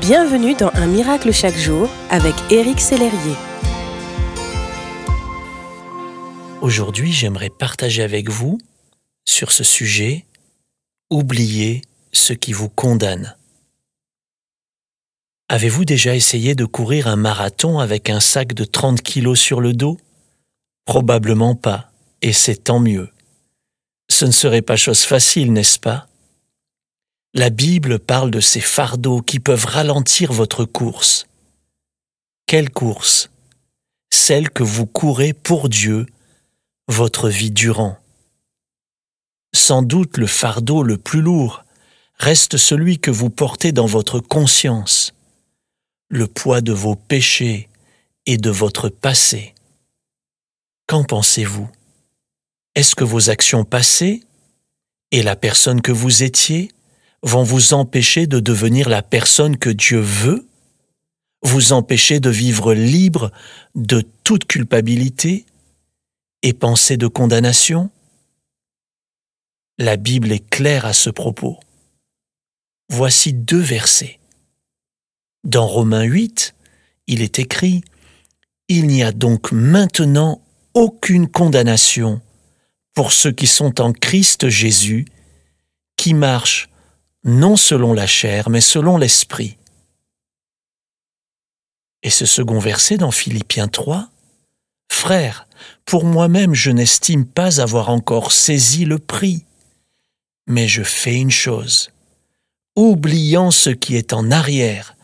Bienvenue dans Un miracle chaque jour avec Éric Sellerier. Aujourd'hui, j'aimerais partager avec vous sur ce sujet Oubliez ce qui vous condamne. Avez-vous déjà essayé de courir un marathon avec un sac de 30 kilos sur le dos? Probablement pas, et c'est tant mieux. Ce ne serait pas chose facile, n'est-ce pas? La Bible parle de ces fardeaux qui peuvent ralentir votre course. Quelle course? Celle que vous courez pour Dieu, votre vie durant. Sans doute le fardeau le plus lourd reste celui que vous portez dans votre conscience, le poids de vos péchés et de votre passé. Qu'en pensez-vous? Est-ce que vos actions passées et la personne que vous étiez vont vous empêcher de devenir la personne que Dieu veut Vous empêcher de vivre libre de toute culpabilité et pensée de condamnation La Bible est claire à ce propos. Voici deux versets. Dans Romains 8, il est écrit Il n'y a donc maintenant aucune condamnation pour ceux qui sont en Christ Jésus, qui marchent non selon la chair, mais selon l'Esprit. Et ce second verset dans Philippiens 3, Frère, pour moi-même je n'estime pas avoir encore saisi le prix, mais je fais une chose, oubliant ce qui est en arrière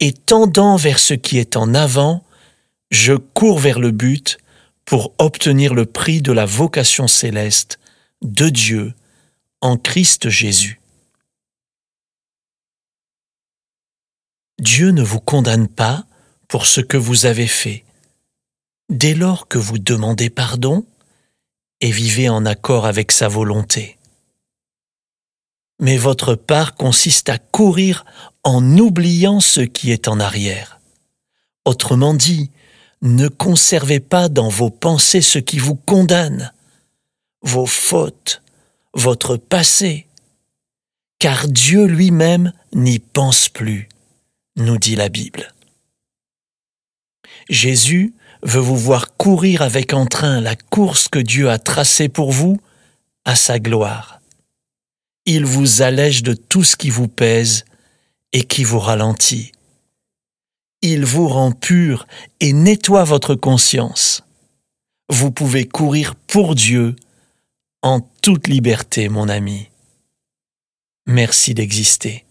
et tendant vers ce qui est en avant, je cours vers le but pour obtenir le prix de la vocation céleste de Dieu en Christ Jésus. Dieu ne vous condamne pas pour ce que vous avez fait. Dès lors que vous demandez pardon et vivez en accord avec sa volonté. Mais votre part consiste à courir en oubliant ce qui est en arrière. Autrement dit, ne conservez pas dans vos pensées ce qui vous condamne, vos fautes, votre passé, car Dieu lui-même n'y pense plus, nous dit la Bible. Jésus veut vous voir courir avec entrain la course que Dieu a tracée pour vous à sa gloire. Il vous allège de tout ce qui vous pèse et qui vous ralentit il vous rend pur et nettoie votre conscience. Vous pouvez courir pour Dieu en toute liberté, mon ami. Merci d'exister.